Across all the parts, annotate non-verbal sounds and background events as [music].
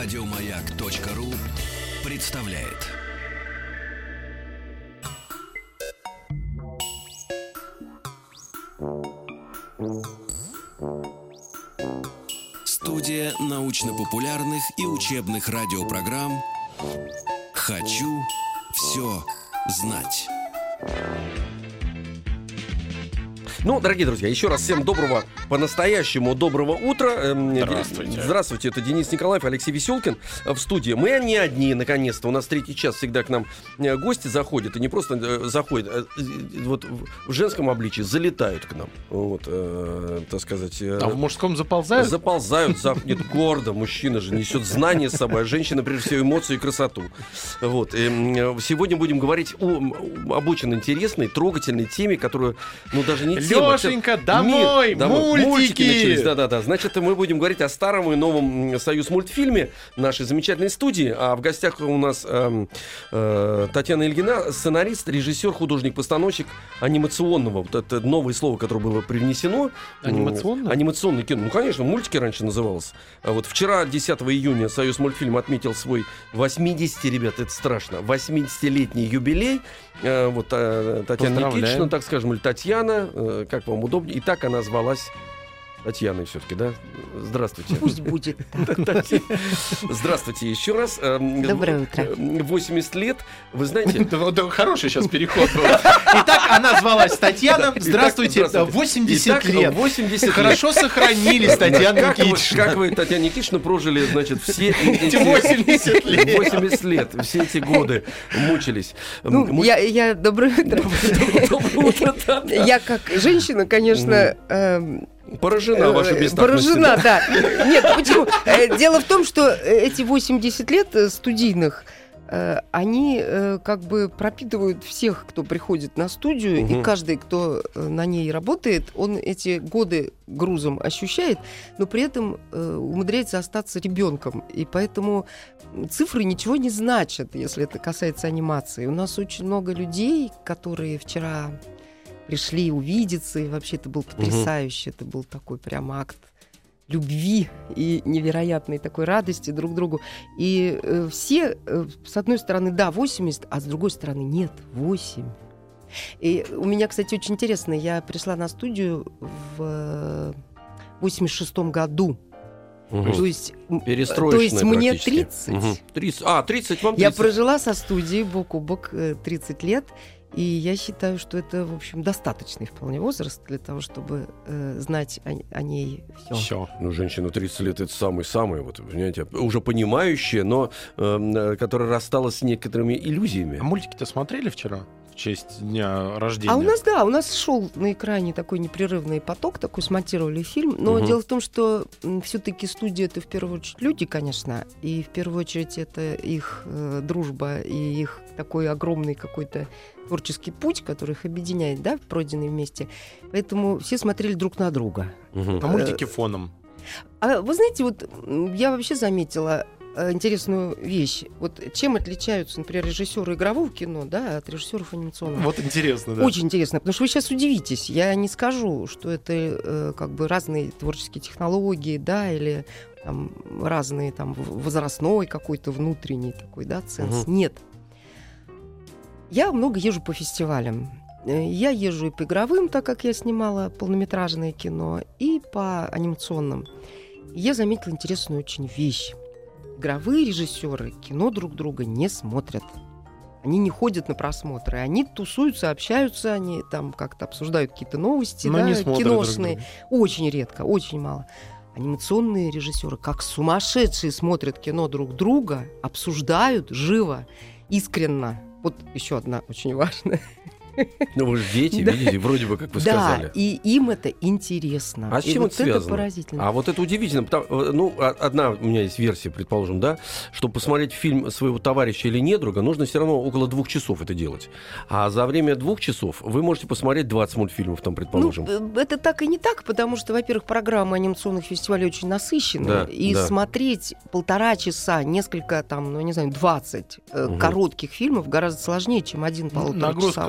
Радиомаяк.ру представляет. Студия научно-популярных и учебных радиопрограмм «Хочу все знать». Ну, дорогие друзья, еще раз всем доброго, по-настоящему доброго утра. Эм, Здравствуйте. Здравствуйте, это Денис Николаев, Алексей Веселкин э, в студии. Мы не одни, наконец-то. У нас третий час всегда к нам э, гости заходят. И не просто э, заходят, а вот в женском обличии залетают к нам. Вот, э, так сказать. э, А в мужском заползают? Заползают, за... [laughs] нет, гордо. Мужчина же несет знания с собой, а женщина, прежде всего, эмоции и красоту. Вот. И, м, сегодня будем говорить о, об очень интересной, трогательной теме, которую, ну, даже не тема. Лёшенька, это домой, мультики! начались, да-да-да. Значит, мы будем говорить о старом и новом «Союз мультфильме» нашей замечательной студии. А в гостях у нас эм, э, Татьяна Ильина, сценарист, режиссер, художник-постановщик анимационного. Вот это новое слово, которое было привнесено. Анимационное? Анимационное кино. Ну, конечно, мультики раньше называлось. А вот вчера, 10 июня, Союз мультфильм отметил свой 80, ребят, это страшно, 80-летний юбилей. Э, вот э, Татьяна. Никитична, так скажем, или Татьяна, э, как вам удобнее. И так она звалась Татьяной все-таки, да? Здравствуйте. Пусть будет [laughs] так. Здравствуйте еще раз. Эм, Доброе утро. э, 80 лет. Вы знаете, [laughs] хороший сейчас переход был. Итак, она звалась Татьяна. Здравствуйте, Итак, здравствуйте. 80 Итак, лет. 80 лет. Хорошо сохранились, Татьяна как, вы, Никитична. как вы, Татьяна Никитична, прожили, значит, все эти [laughs] 80 лет. 80 лет, все эти годы мучились. Ну, я, я доброе утро. Доброе утро. Я как женщина, конечно, Поражена э, вашей бестактностью. поражена, да. Нет, почему? Э, Дело в том, что э, эти 80 лет э, студийных, э, они э, как бы пропитывают всех, кто приходит на студию, Мгм. и каждый, кто э, на ней работает, он эти годы грузом ощущает, но при этом э, умудряется остаться ребенком. И поэтому цифры ничего не значат, если это касается анимации. У нас очень много людей, которые вчера пришли увидеться, и вообще это был потрясающе, это был такой прям акт любви и невероятной такой радости друг другу. И э, все, э, с одной стороны, да, 80, а с другой стороны, нет, 8. И у меня, кстати, очень интересно, я пришла на студию в 86 году. Мгм. То есть, Перестроечная то есть мне практически. 30. Мгм. 30. А, 30 вам Я 30. прожила со студией бок о бок э, 30 лет, и я считаю, что это, в общем, достаточный вполне возраст для того, чтобы э, знать о, о ней все. Все. Ну, женщина 30 лет это самый-самый, вот, понимаете, уже понимающая, но эм, э, которая рассталась с некоторыми иллюзиями. А мультики-то смотрели вчера? Честь дня рождения. А у нас, да, у нас шел на экране такой непрерывный поток, такой смонтировали фильм. Но Мгм. дело в том, что все-таки студия это в первую очередь люди, конечно, и в первую очередь это их э, дружба и их такой огромный какой-то творческий путь, который их объединяет, да, пройденный вместе. Поэтому все смотрели друг на друга. Мгм. А мультики фоном. А вы знаете, вот я вообще заметила интересную вещь. Вот чем отличаются, например, режиссеры игрового кино, да, от режиссеров анимационного? Вот интересно, да. Очень интересно, потому что вы сейчас удивитесь. Я не скажу, что это э, как бы разные творческие технологии, да, или там, разные там возрастной какой-то внутренний такой, да, ценз. Мгм. Нет. Я много езжу по фестивалям. Э, Я езжу и по игровым, так как я снимала полнометражное кино, и по анимационным. Я заметила интересную очень вещь. Игровые режиссеры кино друг друга не смотрят. Они не ходят на просмотры, они тусуются, общаются, они там как-то обсуждают какие-то новости, Но да, смотрят друг киношные. друга. Очень редко, очень мало. Анимационные режиссеры, как сумасшедшие, смотрят кино друг друга, обсуждают живо, искренно. Вот еще одна очень важная. [laughs] Ну, вы же дети, Да. видите, вроде бы, как вы да, сказали. и им это интересно. А с И чем вот это связано? поразительно. А вот это удивительно. потому- э, ну, а- одна у меня есть версия, предположим, да, чтобы посмотреть фильм своего товарища или недруга, нужно все равно около двух часов это делать. А за время двух часов вы можете посмотреть 20 мультфильмов, там, Ну, предположим. э, это так и не так, потому что, во-первых, программы анимационных фестивалей очень насыщенные. Да, и да. смотреть полтора часа, несколько, там, ну, не знаю, 20 э, коротких фильмов гораздо сложнее, чем один Ну, Нагрузка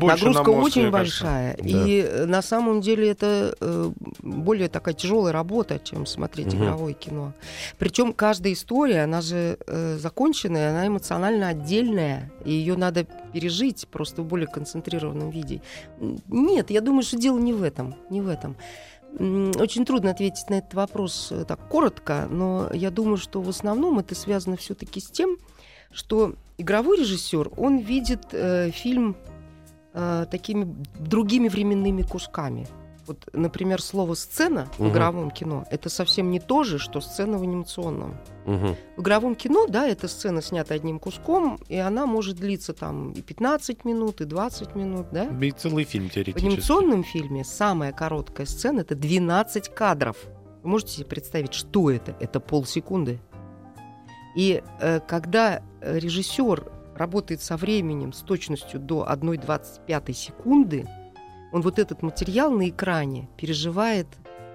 больше на Нагрузка мозг, очень мне кажется. большая. Да. И э, на самом деле это э, более такая тяжелая работа, чем смотреть Мгм. игровое кино. Причем каждая история, она же э, законченная, она эмоционально отдельная, и ее надо пережить просто в более концентрированном виде. Нет, я думаю, что дело не в этом. Не в этом. Очень трудно ответить на этот вопрос э, так коротко, но я думаю, что в основном это связано все-таки с тем, что игровой режиссер, он видит э, фильм э, такими другими временными кусками. Вот, например, слово сцена в Мгм. игровом кино это совсем не то же, что сцена в анимационном. Мгм. В игровом кино, да, эта сцена снята одним куском, и она может длиться там и 15 минут, и 20 минут, да? И целый фильм В теоретически. анимационном фильме самая короткая сцена это 12 кадров. Вы можете себе представить, что это? Это полсекунды. И э, когда режиссер работает со временем с точностью до 1,25 секунды, он вот этот материал на экране переживает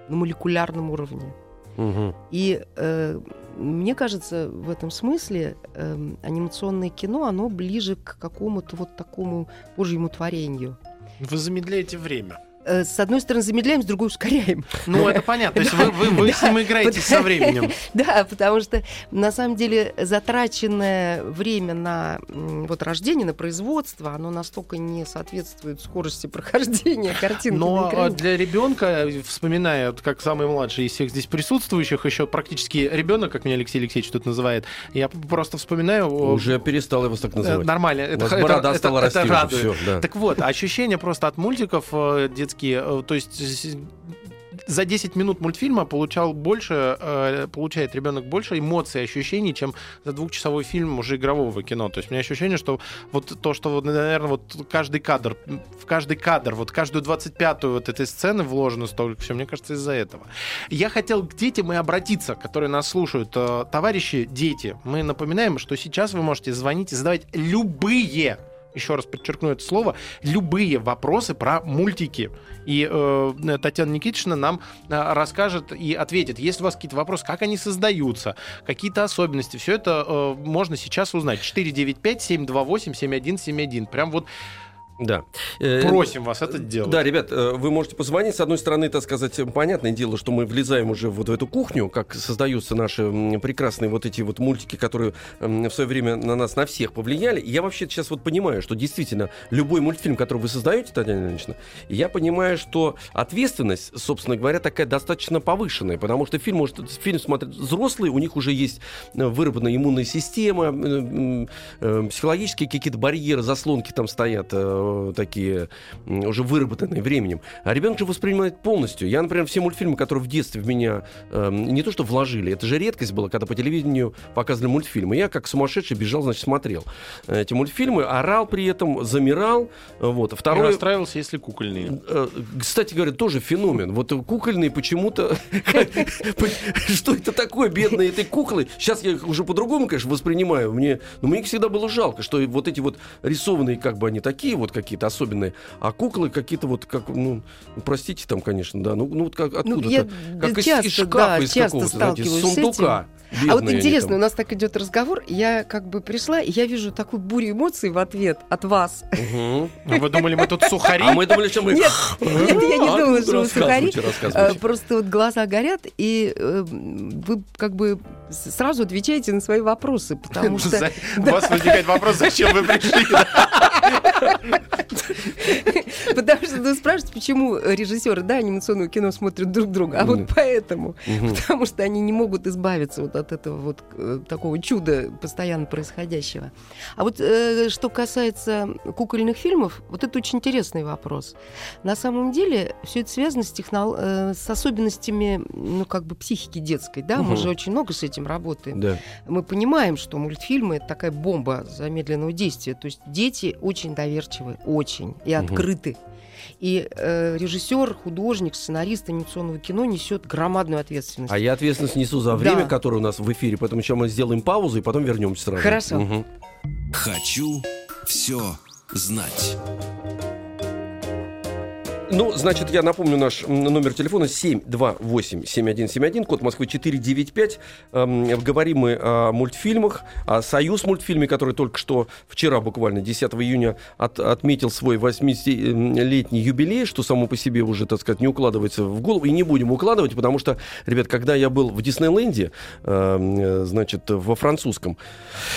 на молекулярном уровне. Мгм. И э, мне кажется, в этом смысле эм, анимационное кино, оно ближе к какому-то вот такому божьему творению. Вы замедляете время. Э, с одной стороны замедляем, с другой ускоряем. Ну, это понятно. То есть вы, вы, вы с ним играете со временем. [laughs] Да, потому что на самом деле затраченное время на вот рождение, на производство, оно настолько не соответствует скорости прохождения [laughs] картинки на Но экране. для ребенка, вспоминая, вот как самый младший из всех здесь присутствующих, еще практически ребенок, как меня Алексей Алексеевич тут называет, я просто вспоминаю. Уже перестал вас так э, называть. Нормально, У это, борода это- стала это расти уже, радует. всё, да. Так вот, ощущения просто от мультиков э, детские, э, то есть за 10 минут мультфильма получал больше, э, получает ребенок больше эмоций, ощущений, чем за двухчасовой фильм уже игрового кино. То есть у меня ощущение, что вот то, что, вот, наверное, вот каждый кадр, в каждый кадр, вот каждую 25-ю вот этой сцены вложено столько все, мне кажется, из-за этого. Я хотел к детям и обратиться, которые нас слушают. Э, Товарищи, дети, мы напоминаем, что сейчас вы можете звонить и задавать любые еще раз подчеркну это слово, любые вопросы про мультики. И э, Татьяна Никитична нам э, расскажет и ответит. Если у вас какие-то вопросы, как они создаются, какие-то особенности, все это э, можно сейчас узнать. 495-728-7171. Прям вот Да. Э, просим вас это делать. Да, ребят, э, вы можете позвонить. С одной стороны, так сказать, понятное дело, что мы влезаем уже вот в эту кухню, как создаются наши прекрасные вот эти вот мультики, которые в свое время на нас, на всех повлияли. И я вообще сейчас вот понимаю, что действительно любой мультфильм, который вы создаете, Татьяна Ильинична, я понимаю, что ответственность, собственно говоря, такая достаточно повышенная, потому что фильм, может, фильм смотрят взрослые, у них уже есть э, выработанная иммунная система, психологические какие-то барьеры, заслонки там стоят, э, такие уже выработанные временем. А ребенок же воспринимает полностью. Я, например, все мультфильмы, которые в детстве в меня э, не то что вложили, это же редкость была, когда по телевидению показывали мультфильмы. Я как сумасшедший бежал, значит, смотрел эти мультфильмы, орал при этом, замирал. Вот. Второе, расстраивался, если кукольные. Э, Кстати говоря, тоже феномен. Вот кукольные почему-то... [laughs] Что это такое, бедные этой куклы? Сейчас я их уже по-другому, конечно, воспринимаю. Мне, но мне их всегда было жалко, что вот эти вот рисованные, как бы они такие вот какие-то особенные, а куклы какие-то вот, как, ну, простите там, конечно, да, ну, ну вот как откуда-то. я как из, часто, из шкафа, да, из какого-то, знаете, из сундука. А вот Бедные интересно, там. у нас так идет разговор, я как бы пришла, и я вижу такую бурю эмоций в ответ от вас. А Вы думали, мы тут сухари? А мы думали, что мы... Нет, [laughs] нет, я не А, думаю, ну, что вы сухари. Э, Просто вот глаза горят, и э, вы как бы сразу отвечаете на свои вопросы, потому [laughs] что... [laughs] У вас возникает вопрос, зачем вы пришли? Потому что вы спрашиваете, почему режиссеры да, анимационного кино смотрят друг друга. А вот поэтому. Потому что они не могут избавиться вот от этого вот э, такого чуда постоянно происходящего. А вот э, что касается кукольных фильмов, вот это очень интересный вопрос. На самом деле все это связано с, технол- э, с особенностями ну, как бы психики детской. Да? Мы же очень много с этим работаем. Да. Мы понимаем, что мультфильмы это такая бомба замедленного действия. То есть дети очень доверчивы, очень и открыты. И э, режиссер, художник, сценарист анимационного кино несет громадную ответственность. А я ответственность несу за время, Да. которое у нас в эфире, поэтому сейчас мы сделаем паузу и потом вернемся сразу. Хорошо. Мгм. Хочу все знать. Ну, значит, я напомню наш номер телефона 728-7171, код Москвы 495. Эм, говорим мы о мультфильмах, о «Союз» мультфильме, который только что вчера, буквально 10 июня, от- отметил свой 80-летний юбилей, что само по себе уже, так сказать, не укладывается в голову. И не будем укладывать, потому что, ребят, когда я был в Диснейленде, эм, э, значит, во французском,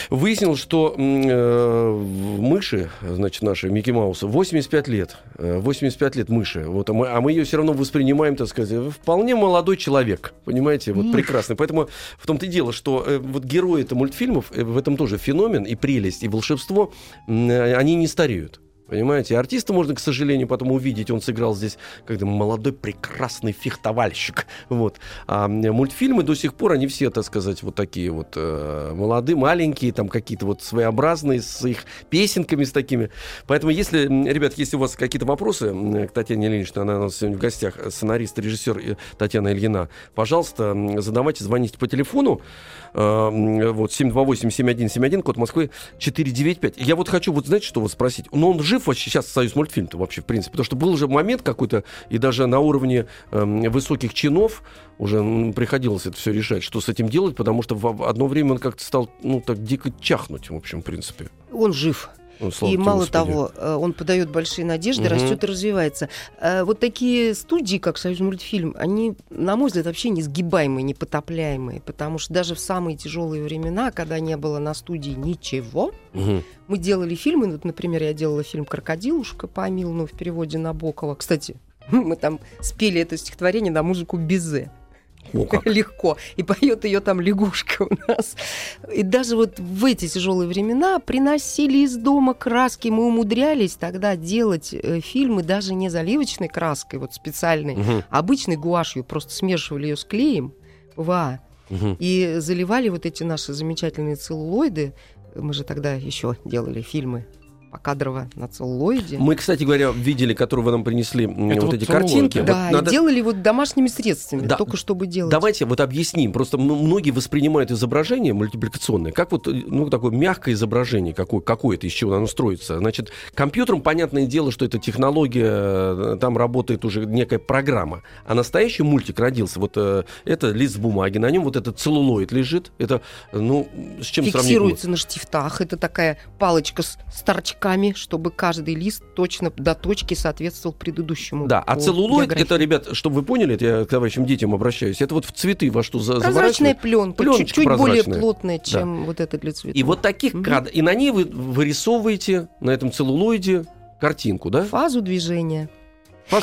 выяснил, что э, мыши, значит, наши Микки Мауса, 85 лет. Э, 85 лет мыши. Вот, а, мы, а мы ее все равно воспринимаем, так сказать, вполне молодой человек. Понимаете, вот прекрасный. Поэтому в том-то и дело, что э, вот герои это мультфильмов, э, в этом тоже феномен и прелесть, и волшебство, э, они не стареют. Понимаете, артиста можно, к сожалению, потом увидеть. Он сыграл здесь когда молодой прекрасный фехтовальщик. [laughs] Вот. А мультфильмы до сих пор, они все, так сказать, вот такие вот э, молодые, маленькие, там какие-то вот своеобразные, с их песенками, с такими. Поэтому, если, ребят, если у вас какие-то вопросы к Татьяне Ильиничне, она у нас сегодня в гостях, сценарист, режиссер э, Татьяна Ильина, пожалуйста, задавайте, звоните по телефону. Э, вот 728-7171, код Москвы 495. Я вот хочу, вот знаете, что вас спросить? Но он жив вообще сейчас Союз мультфильм-то вообще, в принципе? Потому что был уже момент какой-то, и даже на уровне эм, высоких чинов уже приходилось это все решать, что с этим делать, потому что в одно время он как-то стал, ну, так дико чахнуть, в общем, в принципе. Он жив. Ну, и мало Господи. того, э, он подает большие надежды, Мгм. растет и развивается. Э, Вот такие студии, как Союз мультфильм, они, на мой взгляд, вообще несгибаемые, непотопляемые, потому что даже в самые тяжелые времена, когда не было на студии ничего, Мгм. мы делали фильмы. Вот, например, я делала фильм «Крокодилушка» по Амиловну в переводе Набокова. Кстати, [laughs] мы там спели это стихотворение на музыку Бизе. О, [laughs] легко. И поет ее там лягушка у нас. И даже вот в эти тяжелые времена приносили из дома краски. Мы умудрялись тогда делать э, фильмы даже не заливочной краской, вот специальной, а обычной гуашью. Просто смешивали ее с клеем. Ва. Мгм. И заливали вот эти наши замечательные целлулоиды. Мы же тогда еще делали фильмы покадрово на целлулоиде. Мы, кстати говоря, видели, которые вы нам принесли, Это вот вот эти целлулоид, картинки. да? Вот надо- и делали вот домашними средствами, Да. только чтобы делать. Давайте вот объясним. Просто многие воспринимают изображение мультипликационное как вот э, ну, такое мягкое изображение, какое, какое-то, из чего оно строится. Значит, компьютером, понятное дело, что это технология, э, там работает уже некая программа. А настоящий мультик родился. Вот э, это лист бумаги, на нем вот этот целлулоид лежит. Это, э, ну, с чем сравнить? фиксируется на штифтах. Это такая палочка с, с торчками, чтобы каждый лист точно до точки соответствовал предыдущему. Да, а целлулоид, географии. это, ребят, чтобы вы поняли, это я к товарищам детям обращаюсь, это вот в цветы во что за, прозрачная пленка, Пленочка чуть, чуть более плотная, чем вот это для цветов. И вот таких Мгм. кадров. И на ней вы вырисовываете, на этом целлулоиде, картинку, да? фазу движения.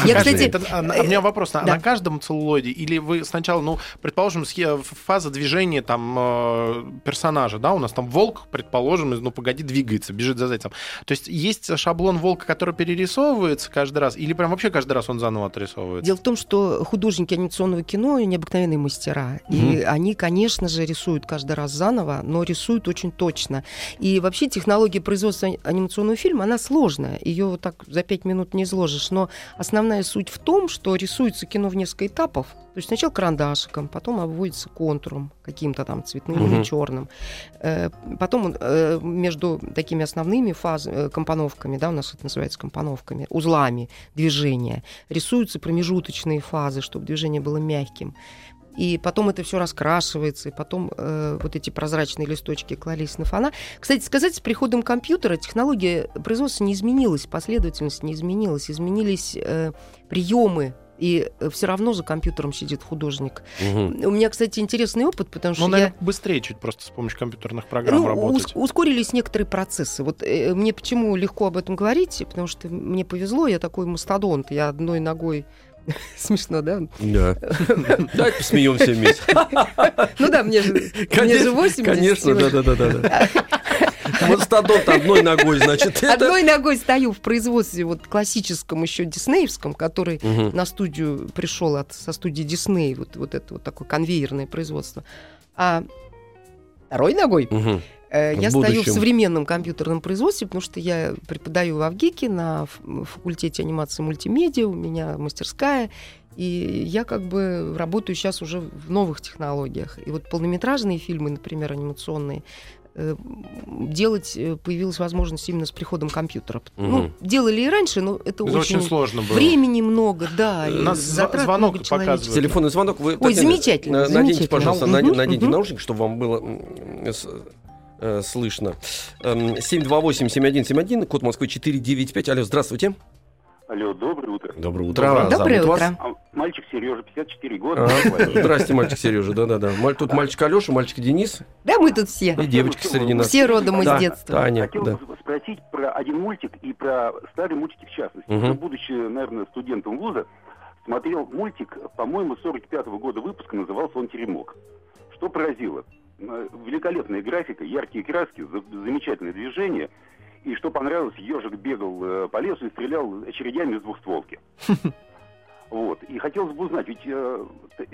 Я, кстати, Это- а, а у меня вопрос. А да. на каждом целлулоиде? Или вы сначала, ну, предположим, фаза движения там э, персонажа, да, у нас там волк, предположим, ну, погоди, двигается, бежит за зайцем. То есть есть шаблон волка, который перерисовывается каждый раз, или прям вообще каждый раз он заново отрисовывается? Дело в том, что художники анимационного кино необыкновенные мастера. И они, конечно же, рисуют каждый раз заново, но рисуют очень точно. И вообще технология производства ани- анимационного фильма, она сложная. Ее вот так за пять минут не изложишь. Но основная суть в том, что рисуется кино в несколько этапов. То есть сначала карандашиком, потом обводится контуром, каким-то там цветным Мгм. или черным. Э, Потом э, между такими основными фаз, э, компоновками, да, у нас это называется компоновками, узлами движения, рисуются промежуточные фазы, чтобы движение было мягким. И потом это все раскрашивается, и потом э, вот эти прозрачные листочки клались на фона. Кстати сказать, с приходом компьютера технология производства не изменилась, последовательность не изменилась, изменились э, приемы. И все равно за компьютером сидит художник. Мгм. У меня, кстати, интересный опыт, потому что Ну, я... наверное, быстрее чуть просто с помощью компьютерных программ Ну, работать. ус- ускорились некоторые процессы. Вот э, мне почему легко об этом говорить, потому что мне повезло, я такой мастодонт, я одной ногой [laughs] смешно, да? Да. [laughs] Давайте посмеемся вместе. [laughs] Ну да, мне же, мне же 80 Конечно, да, сегодня. да, да, да, да. Мастодонт одной ногой, значит, это. Одной ногой стою в производстве вот классическом еще диснеевском, который на студию пришел от, со студии Дисней, вот, вот это вот такое конвейерное производство. А второй ногой. Э, В Я стою в современном компьютерном производстве, потому что я преподаю в Авгике на факультете анимации и мультимедиа, у меня мастерская, и я как бы работаю сейчас уже в новых технологиях. И вот полнометражные фильмы, например, анимационные, э, делать э, появилась возможность именно с приходом компьютера. Мгм. Ну, делали и раньше, но это, Это очень сложно было. Времени много, да. нас затрат звонок показывает. Телефонный звонок. Вы, Ой, Татьяна, замечательно, на- Наденьте, замечательно. пожалуйста, наде- наденьте мгм. наушники, чтобы вам было э, слышно. Эм, 728-7171, код Москвы 495. Алло, здравствуйте. Алло, доброе утро. Доброе Доброе. Доброе Зовут вас? утро. А, мальчик Сережа, 54 года. А, Здрасте, мальчик Сережа, да-да-да. Маль- Тут мальчик Алеша, мальчик Денис Да, мы тут все. и девочка среди нас. Все родом из Да, детства. Таня, Хотел да. бы спросить про один мультик и про старые мультики в частности. Я, будучи, наверное, студентом вуза, смотрел мультик, по-моему, 45-го года выпуска, назывался он «Теремок». Что поразило? Э, Великолепная графика, яркие краски, за- замечательное движение. И что понравилось, ежик бегал э, по лесу и стрелял очередями из двухстволки. [laughs] Вот. И хотелось бы узнать, ведь э,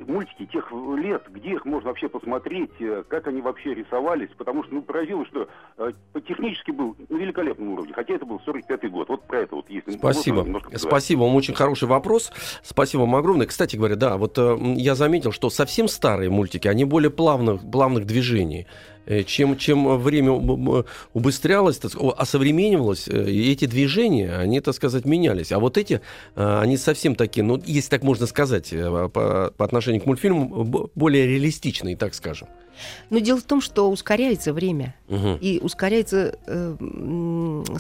мультики тех лет, где их можно вообще посмотреть, э, как они вообще рисовались, потому что, ну, поразило, что э, технически был на великолепном уровне, хотя это был 45-й год. Вот про это вот если Спасибо. Спасибо вам, очень хороший вопрос. Спасибо вам огромное. Кстати говоря, да, вот э, я заметил, что совсем старые мультики, они более плавных, плавных движений. Э, Чем, чем время уб- уб- убыстрялось, так осовременивалось, э, и эти движения, они, так сказать, менялись. А вот эти, э, они совсем такие, ну, если так можно сказать, по, по отношению к мультфильму, более реалистичные, так скажем. Но дело в том, что ускоряется время. Мгм. И ускоряется, э,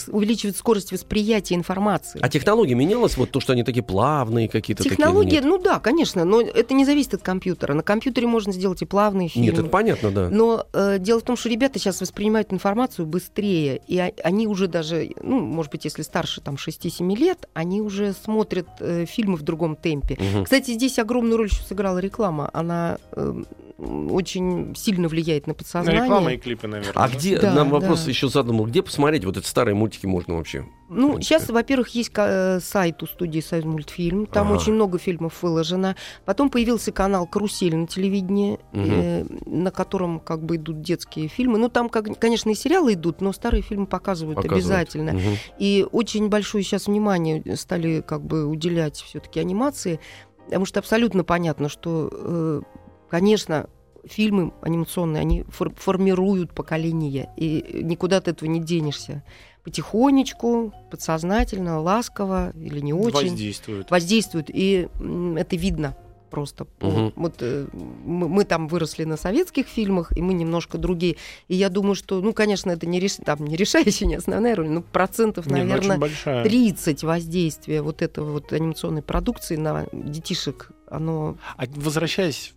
увеличивает скорость восприятия информации. А технология менялась, вот то, что они такие плавные какие-то такие? Технология, нет? ну да, конечно, но это не зависит от компьютера. На компьютере можно сделать и плавные фильмы. Нет, это понятно, да. Но э, дело в том, что ребята сейчас воспринимают информацию быстрее, и они уже даже, ну, может быть, если старше там 6-7 лет, они уже смотрят э, фильмы в другом темпе. Мгм. Кстати, здесь огромную роль еще сыграла реклама. Она э, очень сильно влияет на Ну, подсознание. реклама и клипы, наверное. А да? где, Да, нам вопрос да. еще задумал, где посмотреть вот эти старые мультики можно вообще? Ну, сейчас, во-первых, есть э, сайт у студии «Союз мультфильм». Там Ага. очень много фильмов выложено. Потом появился канал «Карусель» на телевидении, Мгм. э, на котором как бы идут детские фильмы. Ну, там, как, конечно, и сериалы идут, но старые фильмы показывают, Показывают. обязательно. Мгм. И очень большое сейчас внимание стали как бы уделять все-таки анимации, потому что абсолютно понятно, что, э, конечно, фильмы анимационные, они фор- формируют поколение, и никуда от этого не денешься. Потихонечку, подсознательно, ласково или не очень Воздействуют. воздействуют, и это видно просто. Мгм. Вот э, мы, мы там выросли на советских фильмах, и мы немножко другие. И я думаю, что, ну, конечно, это не, реш... там, не решающая, не основная роль, но процентов, Не, ну, наверное, большая. 30 воздействия вот этого вот анимационной продукции на детишек, оно... А возвращаясь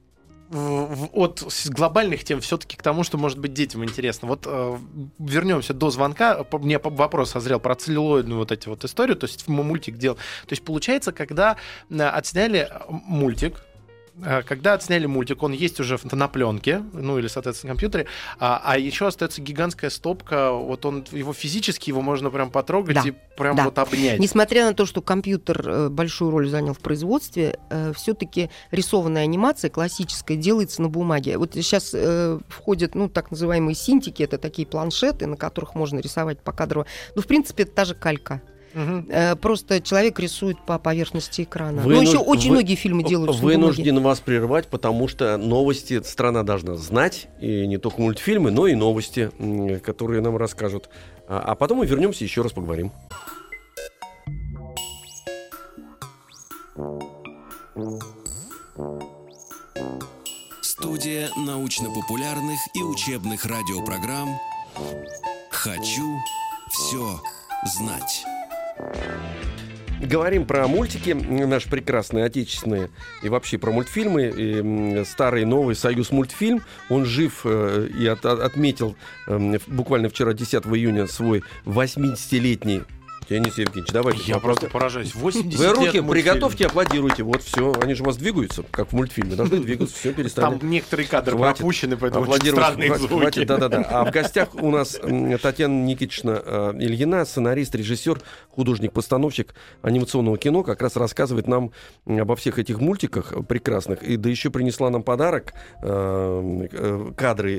от глобальных тем все-таки к тому, что может быть детям интересно. Вот э, вернемся до звонка. Мне вопрос созрел про целлюлоидную вот эти вот историю. То есть мультик делал. То есть получается, когда э, отсняли э, мультик, когда отсняли мультик, он есть уже на пленке, ну или, соответственно, на компьютере, а, а еще остается гигантская стопка, вот он, его физически, его можно прям потрогать Да, и прям да. вот обнять. Несмотря на то, что компьютер э, большую роль занял в производстве, все-таки рисованная анимация классическая делается на бумаге. Вот сейчас э, входят, ну, так называемые синтики, это такие планшеты, на которых можно рисовать покадрово. Ну, в принципе, это та же калька. Э, Просто человек рисует по поверхности экрана. Вы Ну, еще очень вы- многие фильмы бумаге. Вынужден вас прервать, потому что новости страна должна знать, и не только мультфильмы, но и новости, которые нам расскажут. А, а потом мы вернемся еще раз поговорим. Студия научно-популярных и учебных радиопрограмм «Хочу все знать». Говорим про мультики, наши прекрасные отечественные, и вообще про мультфильмы. И, старый новый Союз мультфильм. Он жив э, и от- от- отметил эм, буквально вчера, 10 июня, свой 80-летний. Денис Евгеньевич, давайте. Я просто поражаюсь. 80 Вы лет руки мультфильм. приготовьте, аплодируйте. Вот все. Они же у вас двигаются, как в мультфильме. Должны двигаться. Все, перестали. Там некоторые кадры Хватит. пропущены, поэтому очень Аплодировать странные хватит, звуки. хватит, да-да-да. А в гостях у нас Татьяна Никитична э, Ильина, сценарист, режиссер, художник-постановщик анимационного кино, как раз рассказывает нам обо всех этих мультиках прекрасных. И да еще принесла нам подарок, э, э, кадры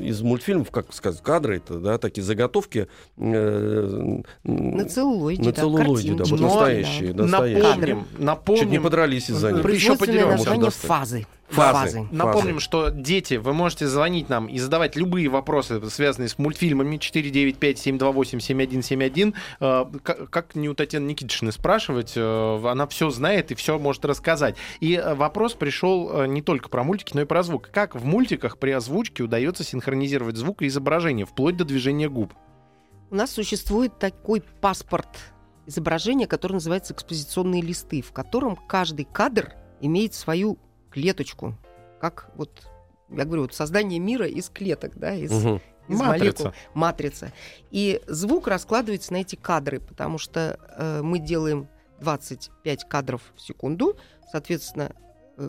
из мультфильмов, как сказать, кадры, это, да, такие заготовки. э, м, На целлулоиде, На да, целлулоиде, да, вот картинки. Но настоящие, настоящие. Напомним, Чуть не напомним, подрались из-за них. Еще подеремся. название достать. фазы. Фазы. Напомним, что дети, вы можете звонить нам и задавать любые вопросы, связанные с мультфильмами 495-728-7171. Э, Как как не у Татьяны Никитичны спрашивать, э, она все знает и все может рассказать. И э, вопрос пришел не только про мультики, но и про звук. Как в мультиках при озвучке удается синхронизировать звук и изображение, вплоть до движения губ? У нас существует такой паспорт изображения, который называется экспозиционные листы, в котором каждый кадр имеет свою клеточку. Как вот, я говорю, вот создание мира из клеток, да, из, Мгм. из Матрица. молекул. Матрица. И звук раскладывается на эти кадры, потому что э, мы делаем 25 кадров в секунду, соответственно,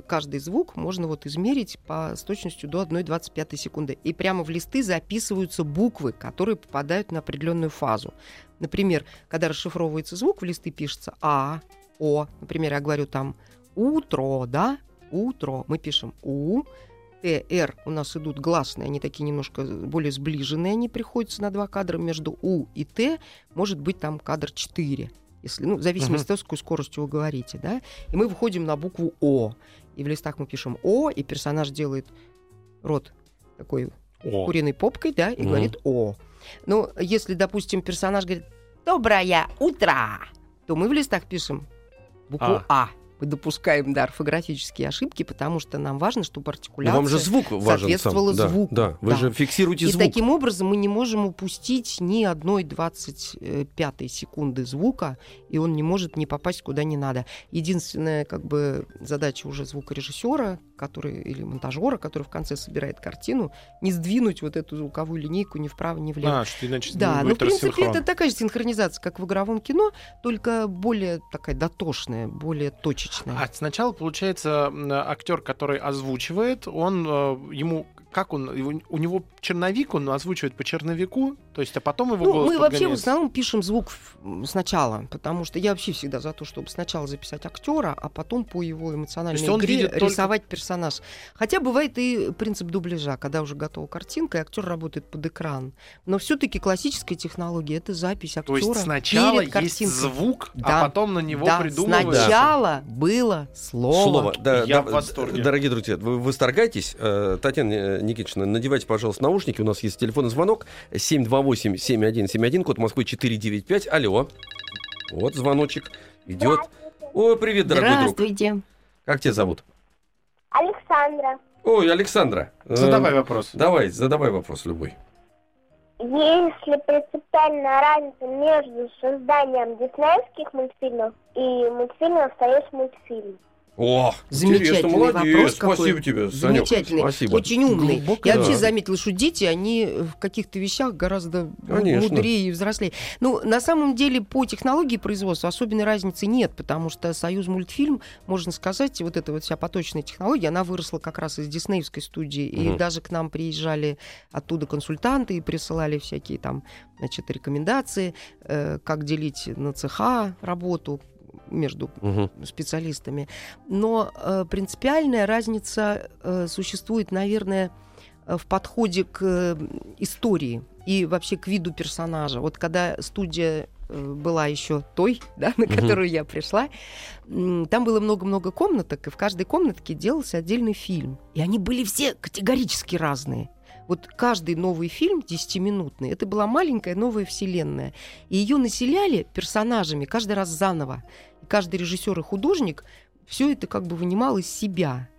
каждый звук можно вот измерить по, с точностью до 1,25 секунды. И прямо в листы записываются буквы, которые попадают на определенную фазу. Например, когда расшифровывается звук, в листы пишется А, О. Например, я говорю там утро, да, утро. Мы пишем У, Т, Р у нас идут гласные, они такие немножко более сближенные, они приходятся на два кадра. Между У и Т может быть там кадр 4, если, ну, в зависимости от того, с какой скоростью вы говорите, да. И мы выходим на букву О. И в листах мы пишем О, и персонаж делает рот такой О. куриной попкой, да, и Мгм. говорит «о». Ну, если, допустим, персонаж говорит «доброе утро», то мы в листах пишем букву «а». Мы допускаем, да, орфографические ошибки, потому что нам важно, чтобы Но артикуляция... вам же звук важен сам. соответствовала Да, звуку. Да, вы Да. же фиксируете И звук. таким образом мы не можем упустить ни одной 25 секунды звука, и он не может не попасть куда не надо. Единственная как бы задача уже звукорежиссера, который или монтажера, который в конце собирает картину, не сдвинуть вот эту звуковую линейку ни вправо, ни влево. А, что иначе Да, не ну, в принципе, это такая же синхронизация, как в игровом кино, только более такая дотошная, более точечная. А сначала, получается, актер, который озвучивает, он э, ему как он, у него черновик, он озвучивает по черновику, то есть, а потом его Ну, голос мы вообще в основном пишем звук сначала, потому что я вообще всегда за то, чтобы сначала записать актера, а потом по его эмоциональной То есть игре видит только- рисовать персонаж. Хотя бывает и принцип дубляжа, когда уже готова картинка, и актер работает под экран. Но все-таки классическая технология это запись актера. То есть сначала перед есть картинкой. звук, Да. а потом на него да, придумывается. сначала было слово. Слово. Да, Я да, в восторге. Дорогие друзья, вы восторгаетесь. Э, Татьяна Никитична, надевайте, пожалуйста, наушники. У нас есть телефонный звонок. 728-7171, код Москвы 495. Алло. Вот звоночек идет. Ой, привет, дорогой друг. Здравствуйте. Как тебя зовут? Александра, Ой, Александра. э, Задавай вопрос. Давай, задавай вопрос любой. Есть ли принципиальная разница между созданием диснеевских мультфильмов и мультфильмов «Союз мультфильм»? О, Замечательный молодец. вопрос какой. Спасибо тебе, Санёк. Замечательный. Спасибо. Очень умный. Глубоко, Я да. вообще заметила, что дети, они в каких-то вещах гораздо Конечно. мудрее и взрослее. Ну, на самом деле, по технологии производства особенной разницы нет, потому что Союз мультфильм, можно сказать, вот эта вот вся поточная технология, она выросла как раз из диснеевской студии. И Мгм. даже к нам приезжали оттуда консультанты и присылали всякие там, значит, рекомендации, э, как делить на цеха работу между Мгм. специалистами. Но э, принципиальная разница э, существует, наверное, э, в подходе к э, истории и вообще к виду персонажа. Вот когда студия э, была еще той, [laughs] да, на которую я пришла, там было много-много комнаток, и в каждой комнатке делался отдельный фильм. И они были все категорически разные. Вот каждый новый фильм, 10-минутный, это была маленькая новая вселенная. И ее населяли персонажами каждый раз заново. И каждый режиссер и художник все это как бы вынимал из себя.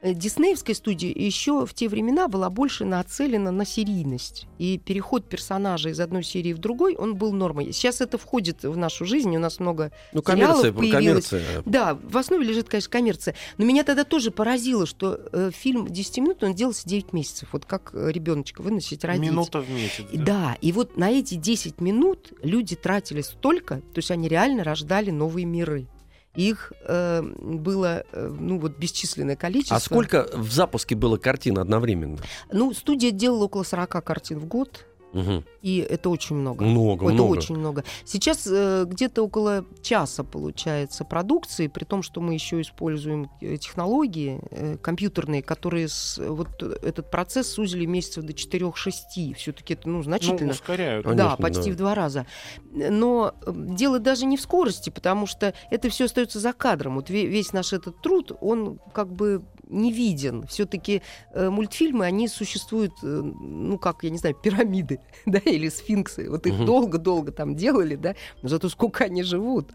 Э, Диснеевская студия еще в те времена была больше нацелена на серийность. И переход персонажа из одной серии в другой, он был нормой. Сейчас это входит в нашу жизнь, у нас много Ну, сериалов коммерция, появилось. коммерция. да, в основе лежит, конечно, коммерция. Но меня тогда тоже поразило, что э, фильм 10 минут, он делался 9 месяцев. Вот как ребеночка выносить, родить. Минута в месяц. И Да, и вот на эти 10 минут люди тратили столько, то есть они реально рождали новые миры. Их э, было, э, ну вот, бесчисленное количество. А сколько в запуске было картин одновременно? Ну, студия делала около 40 картин в год. Мгм. И это очень много. Много, это много. очень много. Сейчас э, где-то около часа получается продукции, при том, что мы еще используем э, технологии э, компьютерные, которые с- вот этот процесс сузили месяцев до 4-6. Все-таки это ну, Ну, значительно. ускоряют. Конечно, да, почти да. в два раза. Но э, дело даже не в скорости, потому что это все остается за кадром. Вот ве- весь наш этот труд, он как бы не виден. Все-таки мультфильмы, они существуют, э, ну как, я не знаю, пирамиды, [laughs] да, или сфинксы. Вот их долго-долго там делали, да, но зато сколько они живут.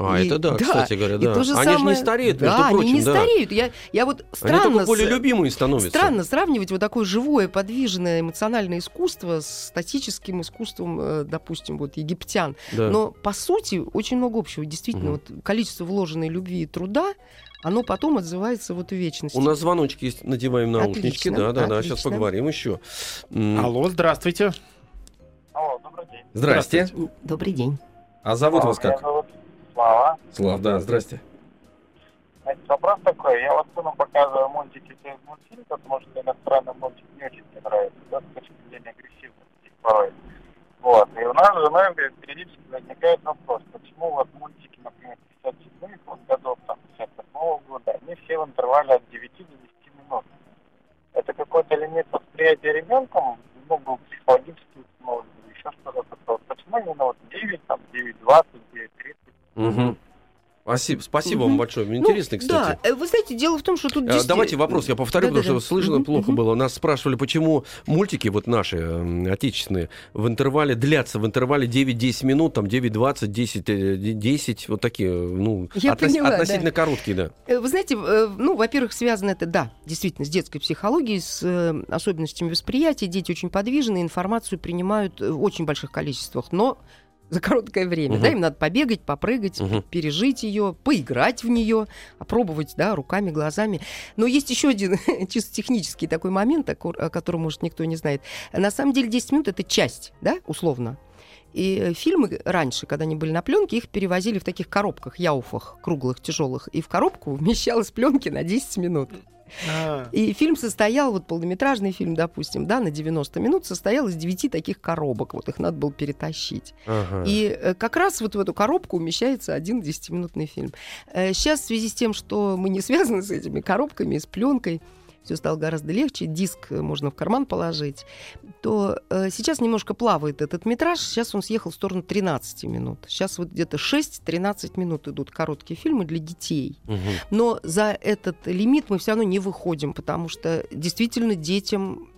А, И- это да, да, кстати говоря, И да. то же Они самое... же не стареют, да, между прочим, они не да. стареют. Я, я вот Они странно... только более любимые становятся. Странно сравнивать вот такое живое, подвижное, эмоциональное искусство с статическим искусством, э, допустим, вот египтян. Да. Но по сути очень много общего. Действительно, Мгм. вот количество вложенной любви и труда, оно потом отзывается вот в вечности. У нас звоночки есть, надеваем наушнички. Отлично, да, да, да. отлично. Сейчас поговорим еще. Алло, здравствуйте. Алло, добрый день. Здрасте. Добрый день. А зовут вас Меня как? зовут Слава. Слав, да, здрасте. Значит, вопрос такой. Я вот сыну показываю мультики через мультфильм, потому что иностранный мультик не очень мне нравится, да, с точки зрения агрессивности порой. Вот. И у нас с женой периодически возникает вопрос, почему вот мультики, например, 57 вот, годов, там, 58 года, они все в интервале от 9 до 10 минут. Это какой-то лимит восприятия ребенком, ну, был психологически установлен, еще что-то такое. Почему именно вот 9, там, 9.20, 9.30? Мгм. Спасибо, спасибо Мгм. вам большое. Ну, Интересно, кстати. Да, э, вы знаете, дело в том, что тут А, действительно- Давайте вопрос я повторю, потому Да-да-да. что слышно Мгм, плохо мгм. было. Нас спрашивали, почему мультики вот наши, отечественные, в интервале длятся в интервале 9-10 минут, там 9-20, 10, э, 10, вот такие, ну, Я поняла, да. относительно короткие, да. Э, Вы знаете, э, ну, во-первых, связано это, да, действительно, с детской психологией, с э, особенностями восприятия. Дети очень подвижны, информацию принимают э, в очень больших количествах, но за короткое время. Мгм. Да, им надо побегать, попрыгать, Мгм. пережить ее, поиграть в нее, опробовать, да, руками, глазами. Но есть еще один [laughs] чисто технический такой момент, о ко- о котором, может, никто не знает. На самом деле 10 минут — это часть, да, условно. И э, фильмы раньше, когда они были на пленке, их перевозили в таких коробках, яуфах, круглых, тяжелых. И в коробку [laughs] вмещалось пленки на 10 минут. А, И фильм состоял, вот полнометражный фильм, допустим, да, на 90 минут, состоял из 9 таких коробок. Вот их надо было перетащить. Ага. И э, как раз вот в эту коробку умещается один 10-минутный фильм. Сейчас в связи с тем, что мы не связаны с этими коробками, с пленкой, все стало гораздо легче, диск э, можно в карман положить, то э, сейчас немножко плавает этот метраж, сейчас он съехал в сторону 13 минут. Сейчас вот где-то 6-13 минут идут короткие фильмы для детей. Мгм. Но за этот лимит мы все равно не выходим, потому что действительно детям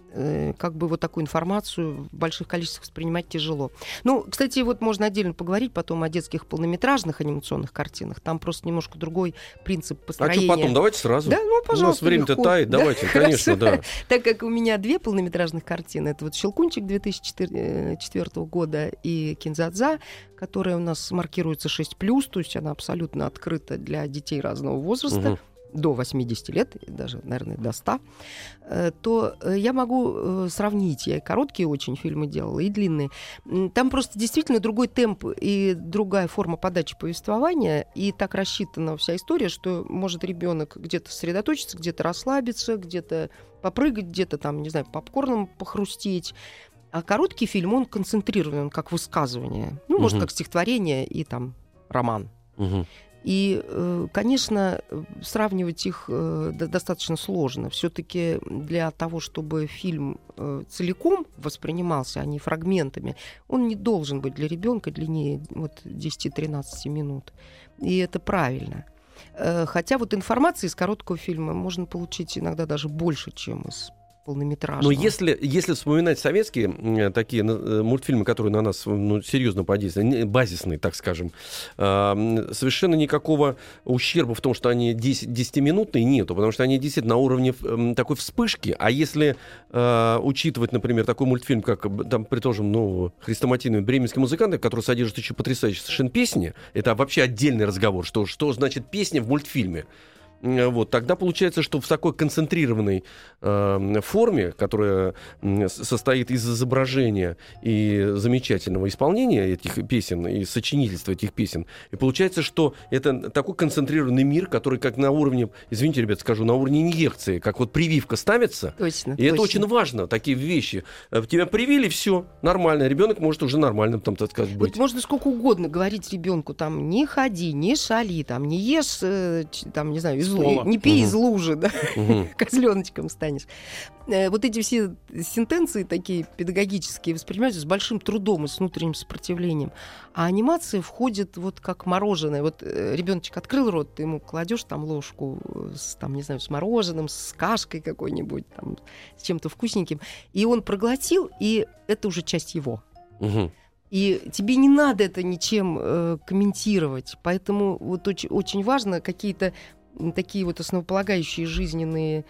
как бы вот такую информацию в больших количествах воспринимать тяжело. Ну, кстати, вот можно отдельно поговорить потом о детских полнометражных анимационных картинах. Там просто немножко другой принцип А построения. что потом? Давайте сразу. Да, ну, У нас пожалуйста, время-то тает, Да, давайте, хорошо. конечно, да. Так как у меня две полнометражных картины, это вот «Щелкунчик» 2004 года и «Кинзадза», которая у нас маркируется 6+, то есть она абсолютно открыта для детей разного возраста, Мгм. До 80 лет, даже, наверное, до 100, э, то э, я могу э, сравнить. Я и короткие очень фильмы делала, и длинные. Там просто действительно другой темп и другая форма подачи повествования, и так рассчитана вся история, что может ребенок где-то сосредоточиться, где-то расслабиться, где-то попрыгать, где-то там, не знаю, попкорном похрустеть. А короткий фильм, он концентрирован, он как высказывание. Ну, может, как стихотворение и там роман. Мгм. И, э, конечно, сравнивать их э, до- достаточно сложно. Все-таки для того, чтобы фильм э, целиком воспринимался, а не фрагментами, он не должен быть для ребенка длиннее вот, 10-13 минут. И это правильно. Хотя вот информации из короткого фильма можно получить иногда даже больше, чем из полнометражного. Но если, если вспоминать советские такие э, мультфильмы, которые на нас ну, серьезно подействовали, базисные, так скажем, а, совершенно никакого ущерба в том, что они 10, 10-минутные, нету, потому что они действительно на уровне такой вспышки. А если э, учитывать, например, такой мультфильм, как, там, же, ну, хрестоматийный бременские музыканты, который содержит еще потрясающие совершенно песни, это вообще отдельный разговор, что, что значит песня в мультфильме. Э, вот, тогда получается, что в такой концентрированной э, форме, которая состоит из изображения и замечательного исполнения этих песен, и сочинительства этих песен, и получается, что это такой концентрированный мир, который как на уровне, извините, ребят, скажу, на уровне инъекции, как вот прививка ставится, Точно. и это точно. очень важно, такие вещи. Э, Тебя привили, все, нормально. Ребенок может уже нормальным, там, так сказать, быть. Вот можно сколько угодно говорить ребенку, там, не ходи, не шали, там, не ешь, э, там, не знаю, из лу- Стола. не пей Мгм. из лужи, да, Мгм. [laughs] козленочком станешь. Э, Вот эти все сентенции такие педагогические воспринимаются с большим трудом и с внутренним сопротивлением. А анимация входит вот как мороженое. Вот ребеночек открыл рот, ты ему кладешь там ложку э, с, там, не знаю, с мороженым, с кашкой какой-нибудь, там, с чем-то вкусненьким, и он проглотил, и это уже часть его. Мгм. И тебе не надо это ничем э, комментировать. Поэтому вот очень, очень важно какие-то такие вот основополагающие жизненные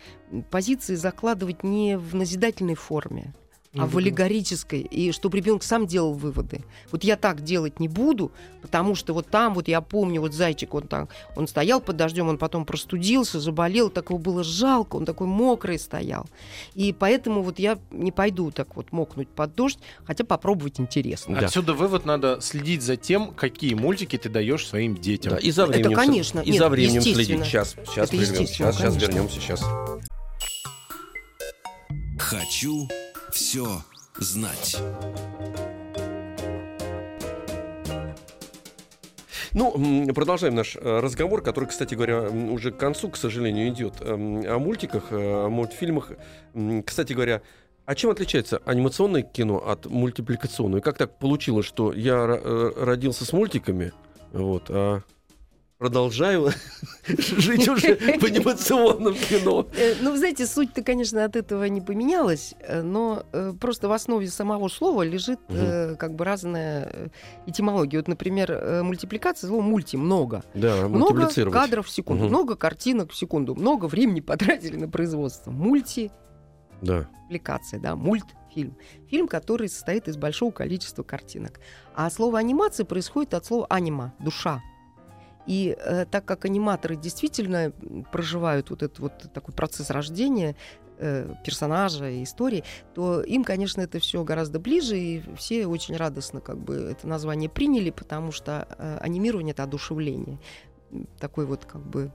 позиции закладывать не в назидательной форме, а в аллегорической, и чтобы ребенок сам делал выводы. Вот я так делать не буду, потому что вот там, вот я помню, вот зайчик, он там, он стоял под дождем, он потом простудился, заболел, так его было жалко, он такой мокрый стоял. И поэтому вот я не пойду так вот мокнуть под дождь, хотя попробовать интересно. Да. Отсюда вывод надо следить за тем, какие мультики ты даешь своим детям. Да, и за Это, временем. конечно. И Нет, за временем следить. Сейчас, сейчас, Это сейчас, сейчас вернемся, сейчас. Хочу все знать. Ну, продолжаем наш э, разговор, который, кстати говоря, уже к концу, к сожалению, идет эм, о мультиках, э, о мультфильмах. Кстати говоря, а чем отличается анимационное кино от мультипликационного? И как так получилось, что я э, родился с мультиками, вот, а продолжаю [laughs] жить уже в анимационном кино? Э, Ну, вы знаете, суть-то, конечно, от этого не поменялась, э, но э, просто в основе самого слова лежит как бы разная этимология. Вот, например, мультипликация, слово мульти, много. Да, Много кадров в секунду, много картинок в секунду, много времени потратили на производство. Мультипликация, Да. да, мультфильм. Фильм, который состоит из большого количества картинок. А слово анимация происходит от слова анима, душа. И э, так как аниматоры действительно проживают вот этот вот такой процесс рождения э, персонажа, истории, то им, конечно, это все гораздо ближе, и все очень радостно как бы это название приняли, потому что э, анимирование — это одушевление. Такой вот как бы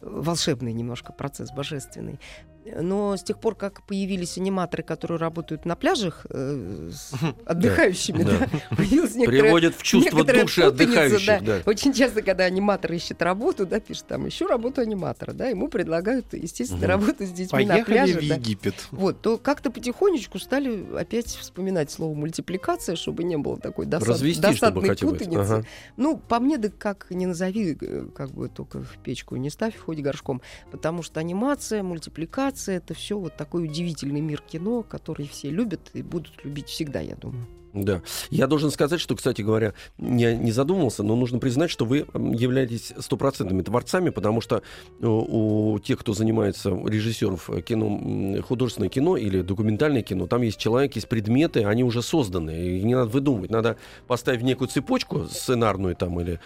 волшебный немножко процесс, божественный. Но с тех пор, как появились аниматоры, которые работают на пляжах э, с [laughs] отдыхающими, да. да, [laughs] появилась некоторая Приводит в чувство души отдыхающих. да. Да. Очень часто, когда аниматор ищет работу, да, пишет там, ищу работу аниматора, да, ему предлагают, естественно, Мгм. работу с детьми на Поехали пляже. в да. Египет. Вот, то как-то потихонечку стали опять вспоминать слово мультипликация, чтобы не было такой досад- Развести, досадной путаницы. Ага. Ну, по мне, да как не назови, э, как бы только в печку не ставь, хоть горшком. Потому что анимация, мультипликация это все вот такой удивительный мир кино, который все любят и будут любить всегда, я думаю. Да. Я должен сказать, что, кстати говоря, я не задумывался, но нужно признать, что вы являетесь стопроцентными творцами, потому что э, у тех, кто занимается режиссеров э, кино, художественное кино или документальное кино, там есть человек, есть предметы, они уже созданы, и не надо выдумывать, надо поставить некую цепочку сценарную там или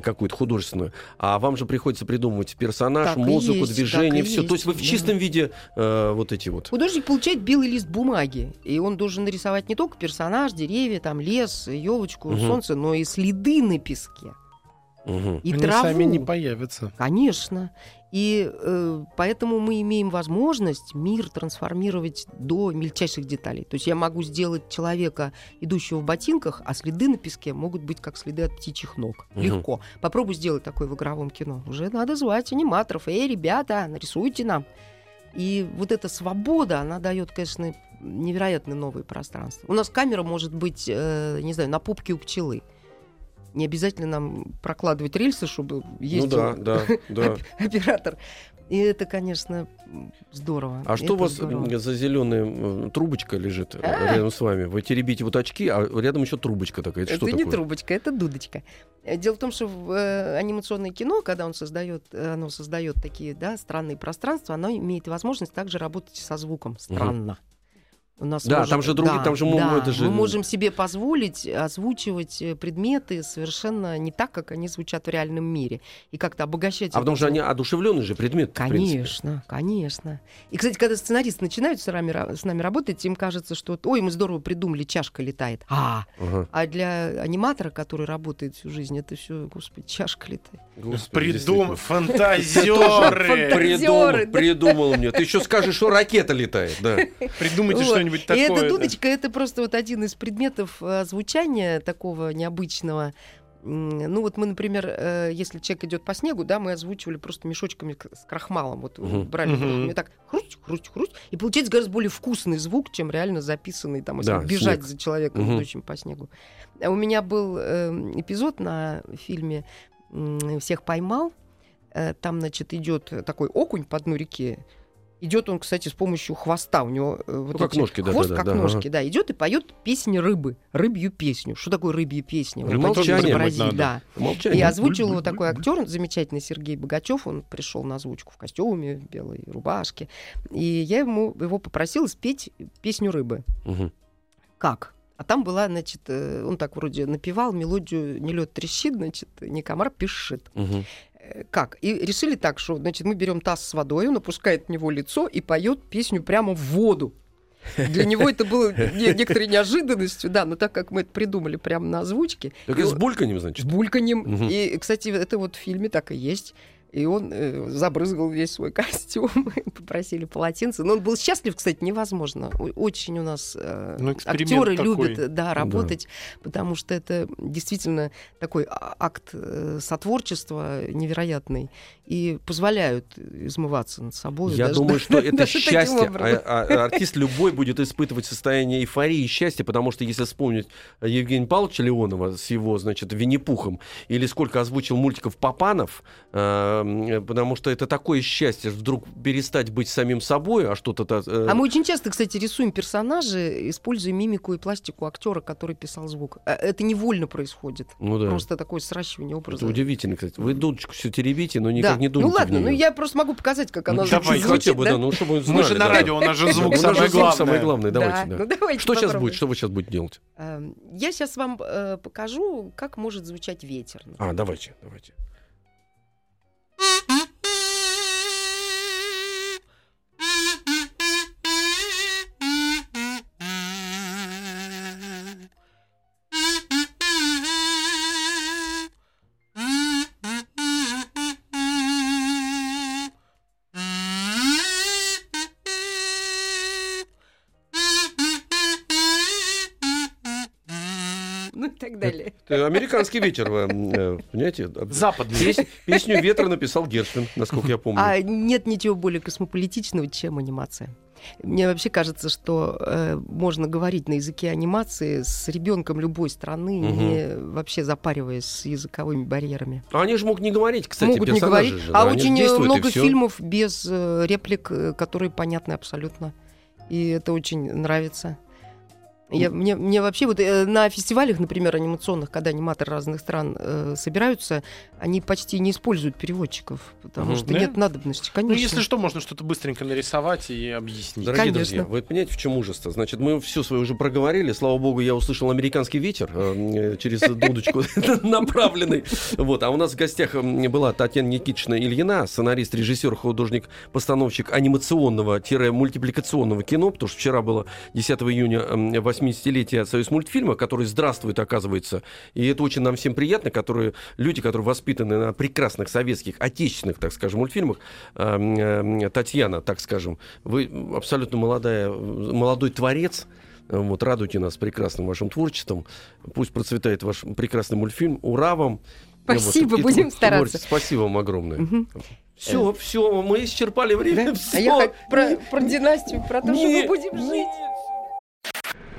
какую-то художественную, а вам же приходится придумывать персонаж, Так музыку, есть, движение, все. То есть вы в чистом виде э, вот эти вот. Художник получает белый лист бумаги, и он должен нарисовать не только персонаж, деревья, там лес, елочку, Мгм. солнце, но и следы на песке, Мгм. и Они траву. сами не появятся. Конечно. И э, поэтому мы имеем возможность мир трансформировать до мельчайших деталей. То есть я могу сделать человека, идущего в ботинках, а следы на песке могут быть как следы от птичьих ног. Мгм. Легко. Попробуй сделать такое в игровом кино. Уже надо звать аниматоров. Эй, ребята, нарисуйте нам. И вот эта свобода, она дает, конечно, невероятно новые пространства. У нас камера может быть, э, не знаю, на пупке у пчелы. Не обязательно нам прокладывать рельсы, чтобы ездил Ну да, да, [laughs] да. оп- оператор. И это, конечно, здорово. А что Это у вас здорово. за зеленая трубочка лежит э, А. рядом с вами? Вы теребите вот очки, а рядом еще трубочка такая. Это, Это что не такое? трубочка, это дудочка. Э, Дело в том, что в э, анимационное кино, когда он создает, э, оно создает такие да, странные пространства, оно имеет возможность также работать со звуком. Странно. У нас Да, может- там же другие- да, там же мо- да, это же- мы можем себе позволить озвучивать э, предметы совершенно не так, как они звучат в реальном мире, и как-то обогащать. А потому что они одушевленные же предметы. Конечно, конечно. И, кстати, когда сценаристы начинают с нами, с нами работать, им кажется, что ой, мы здорово придумали, чашка летает. А, Ага. а для аниматора, который работает всю жизнь, это все, господи, чашка летает. Господи, Придум... Фантазеры! Придумал, мне. Ты еще скажешь, что ракета летает, да. Придумайте Вот. Что-нибудь И такое. эта да. дудочка, это просто вот один из предметов э, звучания такого необычного. Ну вот мы, например, э, если человек идет по снегу, да, мы озвучивали просто мешочками с крахмалом. Вот Мгм. брали Мгм. и так хрусть, хрусть, хрусть. И получается гораздо более вкусный звук, чем реально записанный там, если Да, бежать снег. за человеком, Мгм. идущим по снегу. У меня был э, эпизод на фильме «Всех поймал». Там, значит, идет такой окунь по дну реки. Идет он, кстати, с помощью хвоста. У него э, вот Ну, как эти- ножки, да, хвост да, как да, ножки, да. Идет и поет песни рыбы, рыбью песню. Что такое рыбья песня? Вот Молчание. изобразить, да. Молчание. И озвучил его такой актер, замечательный Сергей Богачев. Он пришел на озвучку в костюме, в белой рубашке. И я ему его попросила спеть песню рыбы. Мгм. Как? А там была, значит, э, он так вроде напевал мелодию «Не лед трещит», значит, «Не комар пишет». Мгм. Э, Как? И решили так, что, значит, мы берем таз с водой, он опускает в него лицо и поет песню прямо в воду. Для него это было не- некоторой неожиданностью, да, но так как мы это придумали прямо на озвучке, Так и с бульканем, с значит? бульканьем. Мгм. И, кстати, это вот в фильме так и есть. И он э, забрызгал весь свой [laughs] костюм, попросили полотенце. Но он был счастлив, кстати, невозможно. Очень у нас э, Ну, актеры такой. любят э, да, работать, потому что это действительно такой а- акт э, сотворчества невероятный. И позволяют измываться над собой. Я даже- думаю, [laughs] что это счастье. А- а- артист любой будет испытывать состояние эйфории и счастья, потому что если вспомнить Евгения Павловича Леонова с его, значит, Винни-Пухом, или сколько озвучил мультиков Папанов, э, потому что это такое счастье, вдруг перестать быть самим собой, а что-то... э, А мы очень часто, кстати, рисуем персонажей, используя мимику и пластику актера, который писал звук. А Это невольно происходит. ну да. Просто такое сращивание Это образа. удивительно, кстати. Вы дудочку все теребите, но никак Да. не думаете Ну ладно, в ну я просто могу показать, как Ну, она чуть-чуть звучит, хотя бы, да? да, ну чтобы Мы знали, же на да. радио, у нас же звук У нас же самое звук самое главное. главное, давайте, да. Ну давайте Что сейчас будет? Что вы сейчас будете делать? Эм, Я сейчас вам э, покажу, как может звучать ветер. А, давайте, давайте. Американский ветер, э, понимаете? Западный. Пес- Песню «Ветра» написал Гершвин, насколько я помню. А нет ничего более космополитичного, чем анимация. Мне вообще кажется, что э, можно говорить на языке анимации с ребенком любой страны, Мгм. не вообще запариваясь с языковыми барьерами. А Они же могут не говорить, кстати, Могут не говорить. же, а да, они очень много фильмов без э, реплик, э, которые понятны абсолютно. И это очень нравится. Я, мне, мне вообще вот э, на фестивалях, например, анимационных, когда аниматоры разных стран э, собираются, они почти не используют переводчиков, потому угу, что да? нет надобности, ну, конечно. Ну, если что, можно что-то быстренько нарисовать и объяснить. Дорогие конечно. друзья, вы понимаете, в чем ужас-то? Значит, мы все свое уже проговорили. Слава богу, я услышал американский ветер э, э через дудочку [laughs] направленный. Вот. А у нас в гостях была Татьяна Никитична Ильина, сценарист, режиссер, художник, постановщик анимационного-мультипликационного кино, потому что вчера было 10 июня э, 8 80-летия союз мультфильма, который здравствует, оказывается. И это очень нам всем приятно, которые люди, которые воспитаны на прекрасных советских, отечественных, так скажем, мультфильмах. Эм, эм, Татьяна, так скажем, вы абсолютно молодая, молодой творец. Вот, радуйте нас прекрасным вашим творчеством. Пусть процветает ваш прекрасный мультфильм. Ура вам! Ну спасибо, вот, будем и, стараться. Спасибо вам огромное. Угу. Все, э. все, мы исчерпали время. Да? Все. А я про, про династию, про то, не, что мы будем жить.